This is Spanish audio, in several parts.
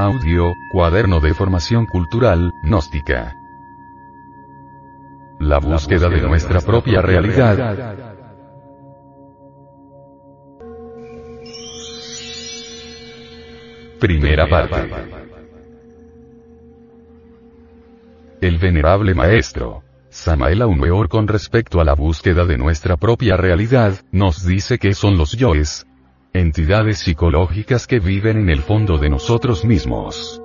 Audio, cuaderno de formación cultural, gnóstica. La búsqueda de nuestra propia realidad. Primera parte. El venerable maestro, Samael Aumeor con respecto a la búsqueda de nuestra propia realidad, nos dice que son los yoes, entidades psicológicas que viven en el fondo de nosotros mismos.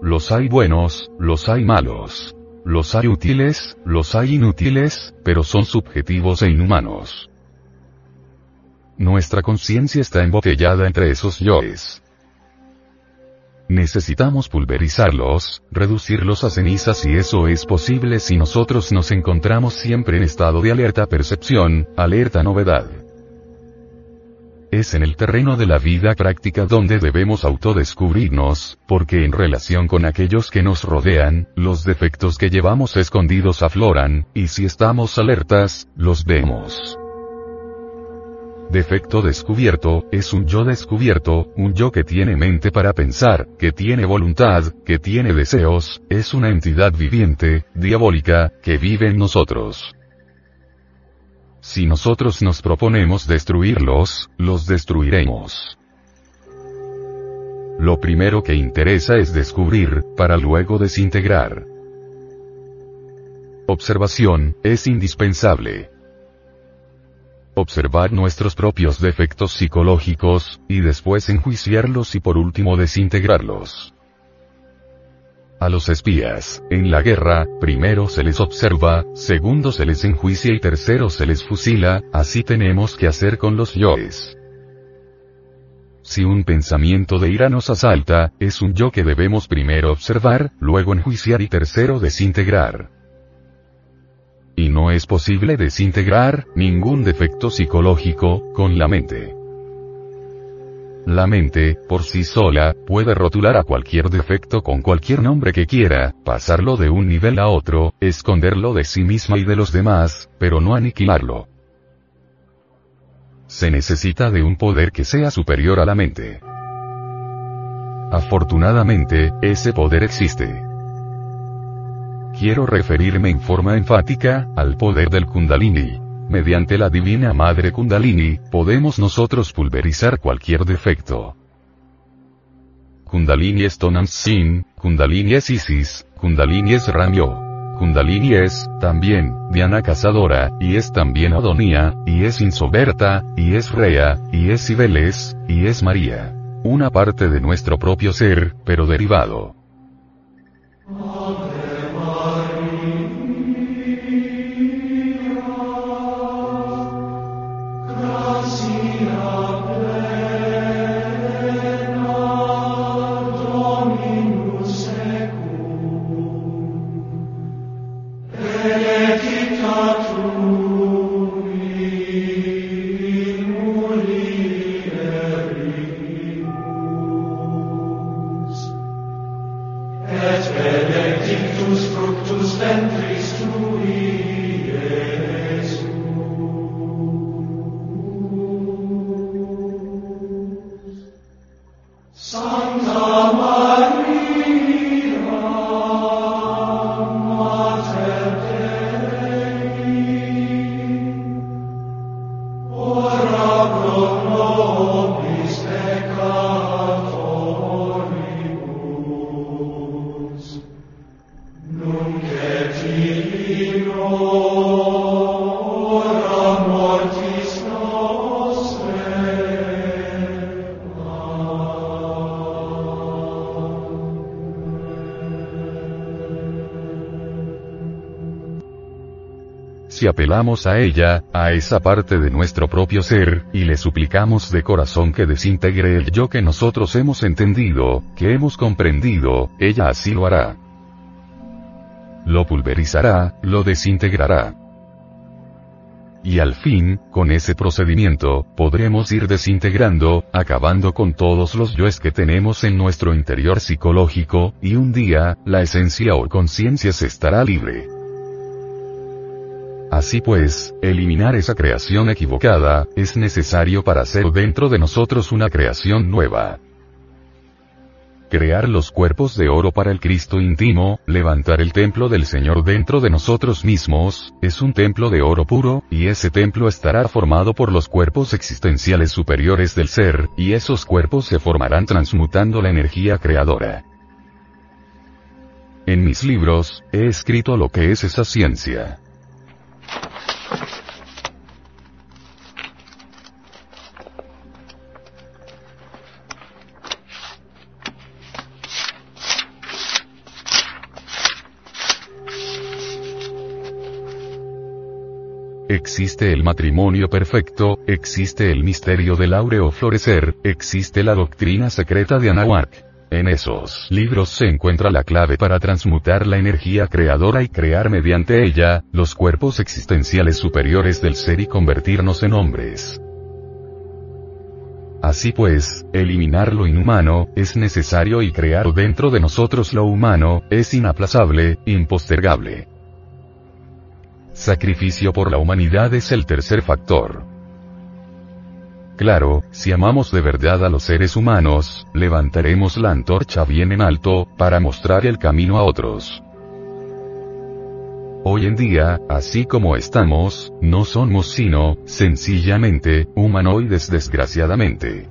Los hay buenos, los hay malos. Los hay útiles, los hay inútiles, pero son subjetivos e inhumanos. Nuestra conciencia está embotellada entre esos yoes. Necesitamos pulverizarlos, reducirlos a cenizas y eso es posible si nosotros nos encontramos siempre en estado de alerta percepción, alerta novedad. Es en el terreno de la vida práctica donde debemos autodescubrirnos, porque en relación con aquellos que nos rodean, los defectos que llevamos escondidos afloran, y si estamos alertas, los vemos. Defecto descubierto, es un yo descubierto, un yo que tiene mente para pensar, que tiene voluntad, que tiene deseos, es una entidad viviente, diabólica, que vive en nosotros. Si nosotros nos proponemos destruirlos, los destruiremos. Lo primero que interesa es descubrir, para luego desintegrar. Observación, es indispensable. Observar nuestros propios defectos psicológicos, y después enjuiciarlos y por último desintegrarlos. A los espías, en la guerra, primero se les observa, segundo se les enjuicia y tercero se les fusila, así tenemos que hacer con los yoes. Si un pensamiento de ira nos asalta, es un yo que debemos primero observar, luego enjuiciar y tercero desintegrar. Y no es posible desintegrar ningún defecto psicológico con la mente. La mente, por sí sola, puede rotular a cualquier defecto con cualquier nombre que quiera, pasarlo de un nivel a otro, esconderlo de sí misma y de los demás, pero no aniquilarlo. Se necesita de un poder que sea superior a la mente. Afortunadamente, ese poder existe. Quiero referirme en forma enfática, al poder del Kundalini. Mediante la Divina Madre Kundalini, podemos nosotros pulverizar cualquier defecto. Kundalini es Tonam Sin, Kundalini es Isis, Kundalini es Ramyo. Kundalini es, también, Diana Cazadora, y es también Adonía, y es Insoberta, y es Rea, y es Cibeles, y es María. Una parte de nuestro propio ser, pero derivado. Et benedictus fructus ventris tui, si apelamos a ella, a esa parte de nuestro propio ser, y le suplicamos de corazón que desintegre el yo que nosotros hemos entendido, que hemos comprendido, ella así lo hará. Lo pulverizará, lo desintegrará. Y al fin, con ese procedimiento, podremos ir desintegrando, acabando con todos los yoes que tenemos en nuestro interior psicológico, y un día, la esencia o conciencia se estará libre. Así pues, eliminar esa creación equivocada, es necesario para hacer dentro de nosotros una creación nueva. crear los cuerpos de oro para el Cristo íntimo, levantar el templo del Señor dentro de nosotros mismos, es un templo de oro puro, y ese templo estará formado por los cuerpos existenciales superiores del ser, y esos cuerpos se formarán transmutando la energía creadora. En mis libros, he escrito lo que es esa ciencia. Existe el matrimonio perfecto, existe el misterio del áureo florecer, existe la doctrina secreta de Anahuac. En esos libros se encuentra la clave para transmutar la energía creadora y crear mediante ella, los cuerpos existenciales superiores del ser y convertirnos en hombres. Así pues, eliminar lo inhumano, es necesario y crear dentro de nosotros lo humano, es inaplazable, impostergable. Sacrificio por la humanidad es el tercer factor. Claro, si amamos de verdad a los seres humanos, levantaremos la antorcha bien en alto, para mostrar el camino a otros. Hoy en día, así como estamos, no somos sino, sencillamente, humanoides desgraciadamente.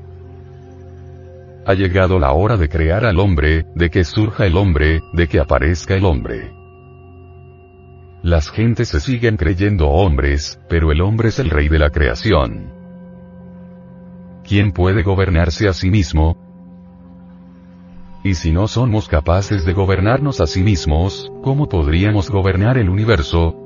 Ha llegado la hora de crear al hombre, de que surja el hombre, de que aparezca el hombre. Las gentes se siguen creyendo hombres, pero el hombre es el rey de la creación. ¿Quién puede gobernarse a sí mismo? Y si no somos capaces de gobernarnos a sí mismos, ¿cómo podríamos gobernar el universo?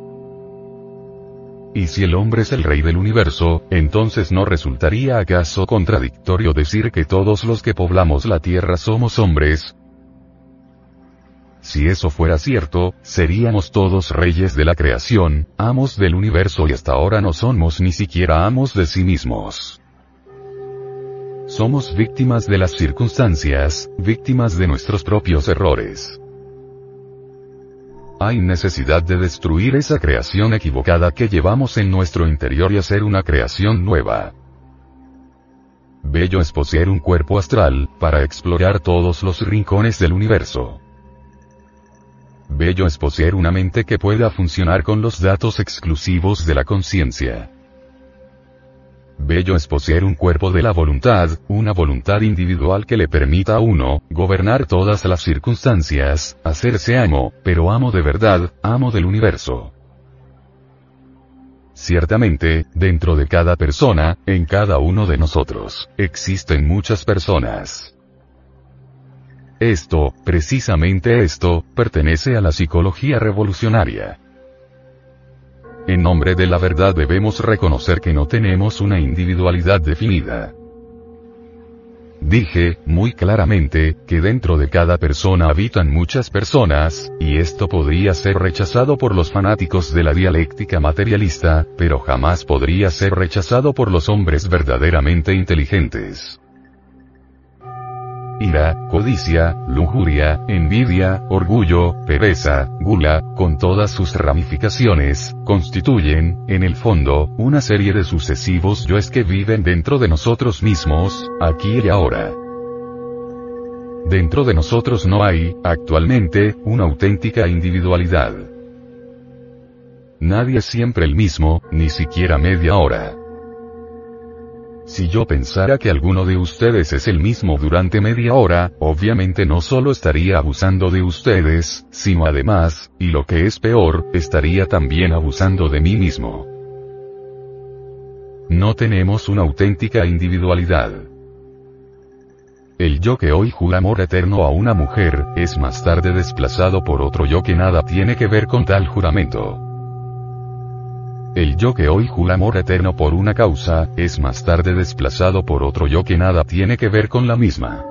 Y si el hombre es el rey del universo, entonces no resultaría acaso contradictorio decir que todos los que poblamos la tierra somos hombres, si eso fuera cierto, seríamos todos reyes de la creación, amos del universo y hasta ahora no somos ni siquiera amos de sí mismos. Somos víctimas de las circunstancias, víctimas de nuestros propios errores. Hay necesidad de destruir esa creación equivocada que llevamos en nuestro interior y hacer una creación nueva. Bello es poseer un cuerpo astral, para explorar todos los rincones del universo. Bello es poseer una mente que pueda funcionar con los datos exclusivos de la conciencia. Bello es poseer un cuerpo de la voluntad, una voluntad individual que le permita a uno, gobernar todas las circunstancias, hacerse amo, pero amo de verdad, amo del universo. Ciertamente, dentro de cada persona, en cada uno de nosotros, existen muchas personas. Esto, precisamente esto, pertenece a la psicología revolucionaria. En nombre de la verdad debemos reconocer que no tenemos una individualidad definida. Dije, muy claramente, que dentro de cada persona habitan muchas personas, y esto podría ser rechazado por los fanáticos de la dialéctica materialista, pero jamás podría ser rechazado por los hombres verdaderamente inteligentes ira, codicia, lujuria, envidia, orgullo, pereza, gula, con todas sus ramificaciones, constituyen, en el fondo, una serie de sucesivos yoes que viven dentro de nosotros mismos, aquí y ahora. Dentro de nosotros no hay, actualmente, una auténtica individualidad. Nadie es siempre el mismo, ni siquiera media hora. Si yo pensara que alguno de ustedes es el mismo durante media hora, obviamente no solo estaría abusando de ustedes, sino además, y lo que es peor, estaría también abusando de mí mismo. No tenemos una auténtica individualidad. El yo que hoy jura amor eterno a una mujer, es más tarde desplazado por otro yo que nada tiene que ver con tal juramento. El yo que hoy jura amor eterno por una causa, es más tarde desplazado por otro yo que nada tiene que ver con la misma.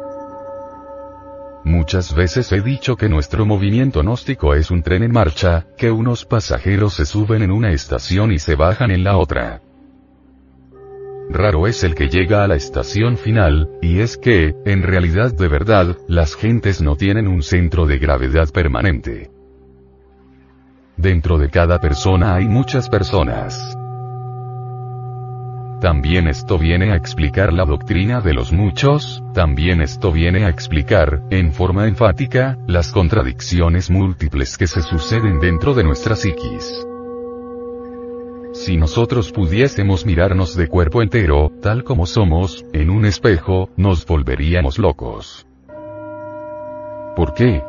Muchas veces he dicho que nuestro movimiento gnóstico es un tren en marcha, que unos pasajeros se suben en una estación y se bajan en la otra. Raro es el que llega a la estación final, y es que, en realidad de verdad, las gentes no tienen un centro de gravedad permanente. Dentro de cada persona hay muchas personas. también esto viene a explicar la doctrina de los muchos, también esto viene a explicar, en forma enfática, las contradicciones múltiples que se suceden dentro de nuestra psiquis. Si nosotros pudiésemos mirarnos de cuerpo entero, tal como somos, en un espejo, nos volveríamos locos. ¿Por qué?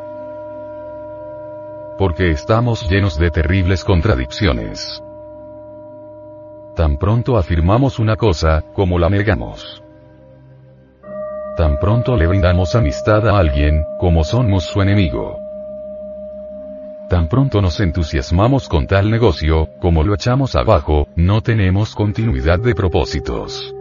Porque estamos llenos de terribles contradicciones. Tan pronto afirmamos una cosa, como la negamos. Tan pronto le brindamos amistad a alguien, como somos su enemigo. Tan pronto nos entusiasmamos con tal negocio, como lo echamos abajo, no tenemos continuidad de propósitos.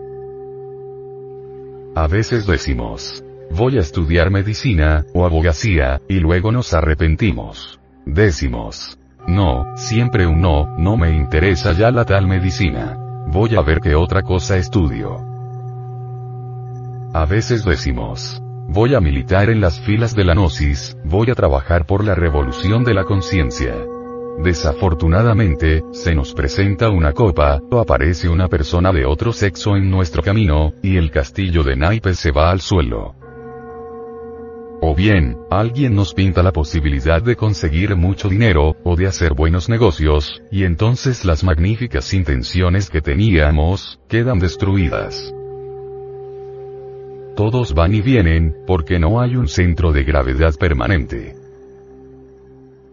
A veces decimos, voy a estudiar medicina, o abogacía, y luego nos arrepentimos. Decimos, no, siempre un no, no me interesa ya la tal medicina. Voy a ver qué otra cosa estudio. A veces decimos, Voy a militar en las filas de la Gnosis, voy a trabajar por la revolución de la conciencia. Desafortunadamente, se nos presenta una copa, o aparece una persona de otro sexo en nuestro camino, y el castillo de naipes se va al suelo. O bien, alguien nos pinta la posibilidad de conseguir mucho dinero, o de hacer buenos negocios, y entonces las magníficas intenciones que teníamos, quedan destruidas todos van y vienen, porque no hay un centro de gravedad permanente.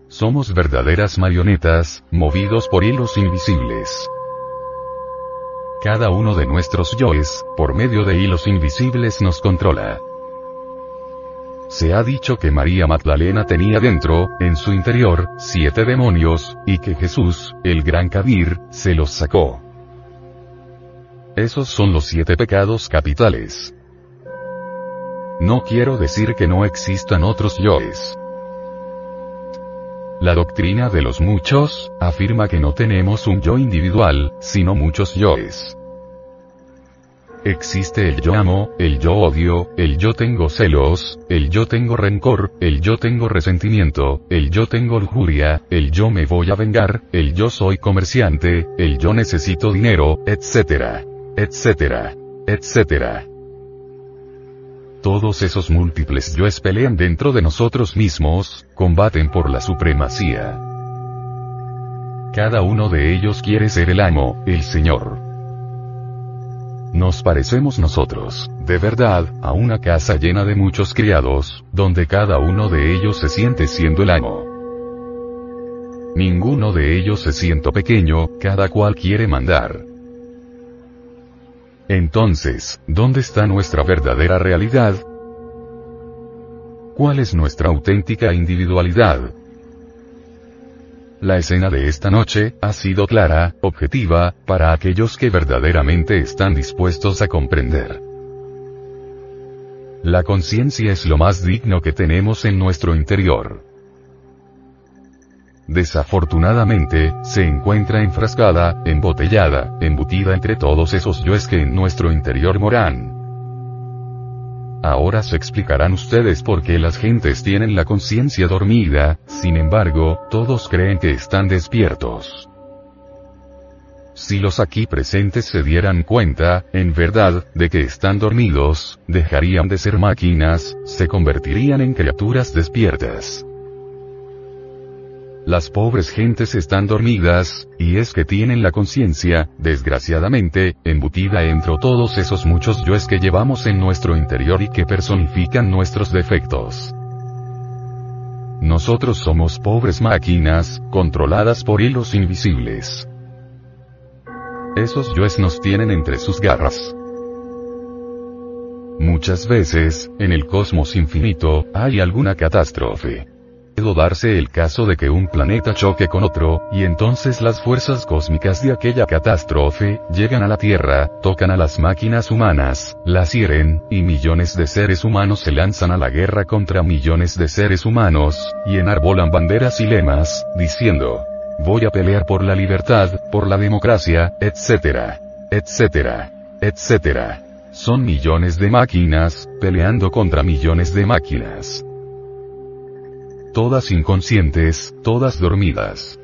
Somos verdaderas marionetas, movidos por hilos invisibles. Cada uno de nuestros yoes, por medio de hilos invisibles nos controla. Se ha dicho que María Magdalena tenía dentro, en su interior, siete demonios, y que Jesús, el gran Kabir, se los sacó. Esos son los siete pecados capitales. No quiero decir que no existan otros yoes. La doctrina de los muchos, afirma que no tenemos un yo individual, sino muchos yoes. Existe el yo amo, el yo odio, el yo tengo celos, el yo tengo rencor, el yo tengo resentimiento, el yo tengo lujuria, el yo me voy a vengar, el yo soy comerciante, el yo necesito dinero, etcétera, etcétera, etcétera. Todos esos múltiples yoes pelean dentro de nosotros mismos, combaten por la supremacía. Cada uno de ellos quiere ser el amo, el Señor. Nos parecemos nosotros, de verdad, a una casa llena de muchos criados, donde cada uno de ellos se siente siendo el amo. Ninguno de ellos se siente pequeño, cada cual quiere mandar. Entonces, ¿dónde está nuestra verdadera realidad? ¿Cuál es nuestra auténtica individualidad? La escena de esta noche, ha sido clara, objetiva, para aquellos que verdaderamente están dispuestos a comprender. La conciencia es lo más digno que tenemos en nuestro interior. Desafortunadamente, se encuentra enfrascada, embotellada, embutida entre todos esos yoes que en nuestro interior moran. Ahora se explicarán ustedes por qué las gentes tienen la conciencia dormida, sin embargo, todos creen que están despiertos. Si los aquí presentes se dieran cuenta, en verdad, de que están dormidos, dejarían de ser máquinas, se convertirían en criaturas despiertas. Las pobres gentes están dormidas, y es que tienen la conciencia, desgraciadamente, embutida entre todos esos muchos yoes que llevamos en nuestro interior y que personifican nuestros defectos. Nosotros somos pobres máquinas, controladas por hilos invisibles. Esos yoes nos tienen entre sus garras. Muchas veces, en el cosmos infinito, hay alguna catástrofe puede darse el caso de que un planeta choque con otro, y entonces las fuerzas cósmicas de aquella catástrofe, llegan a la Tierra, tocan a las máquinas humanas, las hieren, y millones de seres humanos se lanzan a la guerra contra millones de seres humanos, y enarbolan banderas y lemas, diciendo, voy a pelear por la libertad, por la democracia, etcétera, etcétera, etcétera. Son millones de máquinas, peleando contra millones de máquinas todas inconscientes, todas dormidas.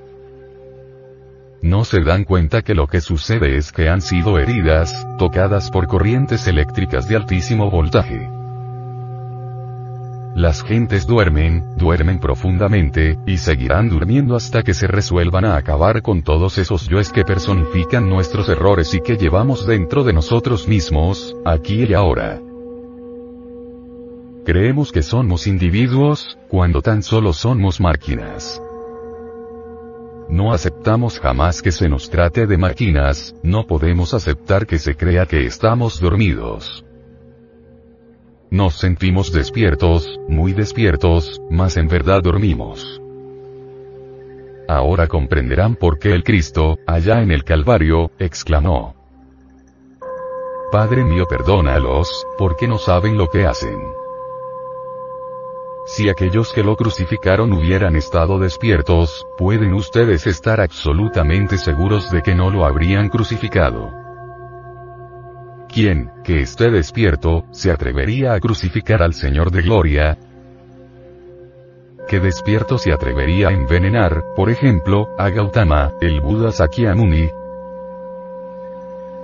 no se dan cuenta que lo que sucede es que han sido heridas, tocadas por corrientes eléctricas de altísimo voltaje. Las gentes duermen, duermen profundamente, y seguirán durmiendo hasta que se resuelvan a acabar con todos esos yoes que personifican nuestros errores y que llevamos dentro de nosotros mismos, aquí y ahora. Creemos que somos individuos, cuando tan solo somos máquinas. No aceptamos jamás que se nos trate de máquinas, no podemos aceptar que se crea que estamos dormidos. Nos sentimos despiertos, muy despiertos, mas en verdad dormimos. Ahora comprenderán por qué el Cristo, allá en el Calvario, exclamó. Padre mío perdónalos, porque no saben lo que hacen. Si aquellos que lo crucificaron hubieran estado despiertos, pueden ustedes estar absolutamente seguros de que no lo habrían crucificado. ¿Quién, que esté despierto, se atrevería a crucificar al Señor de Gloria? ¿Qué despierto se atrevería a envenenar, por ejemplo, a Gautama, el Buda Sakyamuni?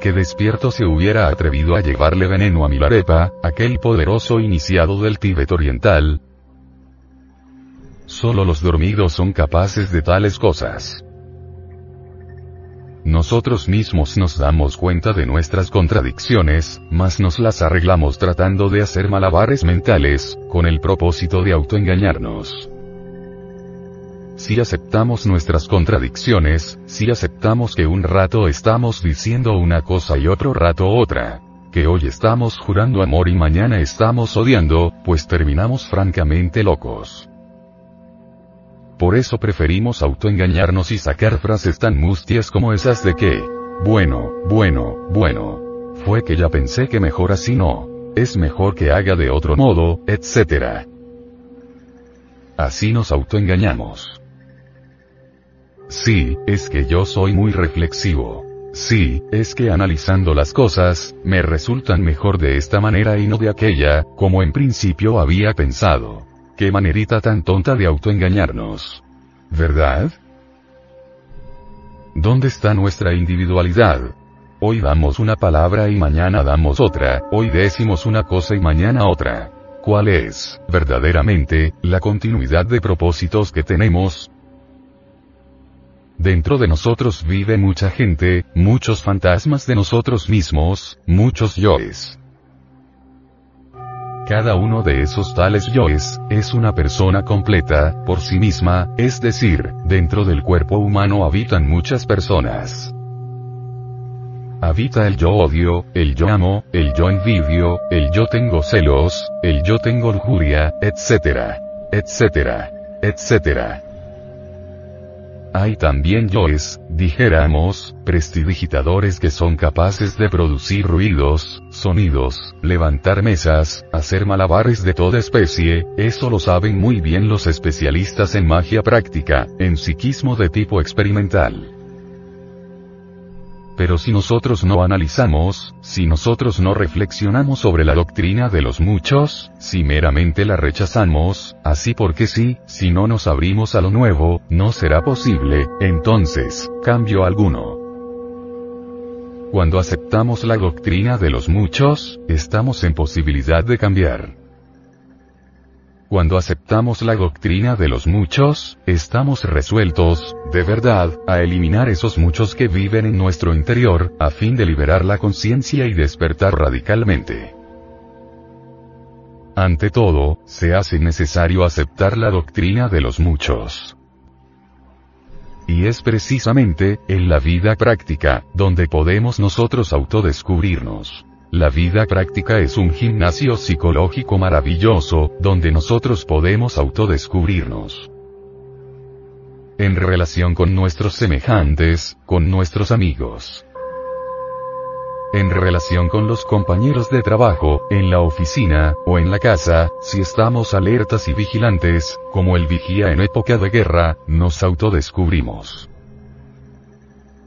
¿Qué despierto se hubiera atrevido a llevarle veneno a Milarepa, aquel poderoso iniciado del Tíbet oriental? Solo los dormidos son capaces de tales cosas. Nosotros mismos nos damos cuenta de nuestras contradicciones, mas nos las arreglamos tratando de hacer malabares mentales, con el propósito de autoengañarnos. Si aceptamos nuestras contradicciones, si aceptamos que un rato estamos diciendo una cosa y otro rato otra, que hoy estamos jurando amor y mañana estamos odiando, pues terminamos francamente locos. Por eso preferimos autoengañarnos y sacar frases tan mustias como esas de que, bueno, bueno, bueno. Fue que ya pensé que mejor así no. Es mejor que haga de otro modo, etc. Así nos autoengañamos. Sí, es que yo soy muy reflexivo. Sí, es que analizando las cosas, me resultan mejor de esta manera y no de aquella, como en principio había pensado. Qué manerita tan tonta de autoengañarnos. ¿Verdad? ¿Dónde está nuestra individualidad? Hoy damos una palabra y mañana damos otra, hoy decimos una cosa y mañana otra. ¿Cuál es, verdaderamente, la continuidad de propósitos que tenemos? Dentro de nosotros vive mucha gente, muchos fantasmas de nosotros mismos, muchos yoes. Cada uno de esos tales yoes, es una persona completa, por sí misma, es decir, dentro del cuerpo humano habitan muchas personas. Habita el yo odio, el yo amo, el yo envidio, el yo tengo celos, el yo tengo lujuria, etc. etc. etc. Hay también yoes, dijéramos, prestidigitadores que son capaces de producir ruidos, sonidos, levantar mesas, hacer malabares de toda especie, eso lo saben muy bien los especialistas en magia práctica, en psiquismo de tipo experimental. Pero si nosotros no analizamos, si nosotros no reflexionamos sobre la doctrina de los muchos, si meramente la rechazamos, así porque sí, si no nos abrimos a lo nuevo, no será posible, entonces, cambio alguno. Cuando aceptamos la doctrina de los muchos, estamos en posibilidad de cambiar. Cuando aceptamos la doctrina de los muchos, estamos resueltos, de verdad, a eliminar esos muchos que viven en nuestro interior, a fin de liberar la conciencia y despertar radicalmente. Ante todo, se hace necesario aceptar la doctrina de los muchos. Y es precisamente, en la vida práctica, donde podemos nosotros autodescubrirnos. La vida práctica es un gimnasio psicológico maravilloso, donde nosotros podemos autodescubrirnos. En relación con nuestros semejantes, con nuestros amigos. En relación con los compañeros de trabajo, en la oficina, o en la casa, si estamos alertas y vigilantes, como el vigía en época de guerra, nos autodescubrimos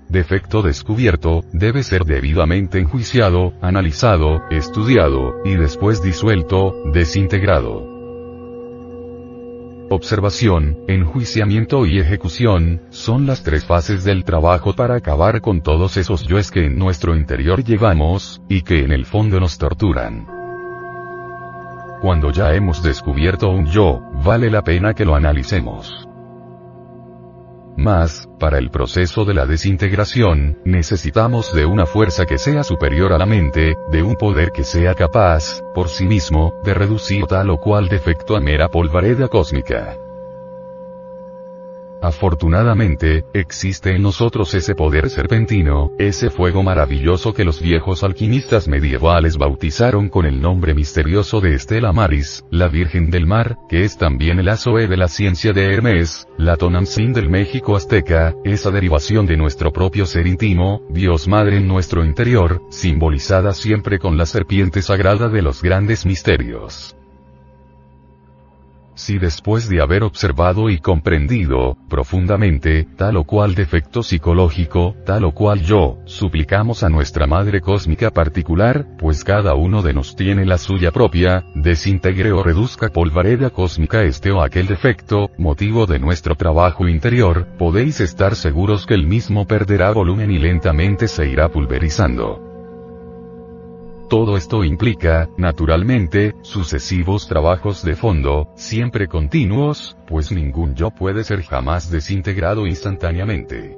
defecto descubierto, debe ser debidamente enjuiciado, analizado, estudiado, y después disuelto, desintegrado. observación, enjuiciamiento y ejecución, son las tres fases del trabajo para acabar con todos esos yoes que en nuestro interior llevamos, y que en el fondo nos torturan. Cuando ya hemos descubierto un yo, vale la pena que lo analicemos. Más, para el proceso de la desintegración, necesitamos de una fuerza que sea superior a la mente, de un poder que sea capaz, por sí mismo, de reducir tal o cual defecto a mera polvareda cósmica. Afortunadamente, existe en nosotros ese poder serpentino, ese fuego maravilloso que los viejos alquimistas medievales bautizaron con el nombre misterioso de Estela Maris, la Virgen del Mar, que es también el Azoe de la ciencia de Hermes, la Tonantzin del México azteca, esa derivación de nuestro propio ser íntimo, Dios Madre en nuestro interior, simbolizada siempre con la serpiente sagrada de los grandes misterios. Si después de haber observado y comprendido, profundamente, tal o cual defecto psicológico, tal o cual yo, suplicamos a nuestra Madre Cósmica particular, pues cada uno de nos tiene la suya propia, desintegre o reduzca polvareda cósmica este o aquel defecto, motivo de nuestro trabajo interior, podéis estar seguros que el mismo perderá volumen y lentamente se irá pulverizando. Todo esto implica, naturalmente, sucesivos trabajos de fondo, siempre continuos, pues ningún yo puede ser jamás desintegrado instantáneamente.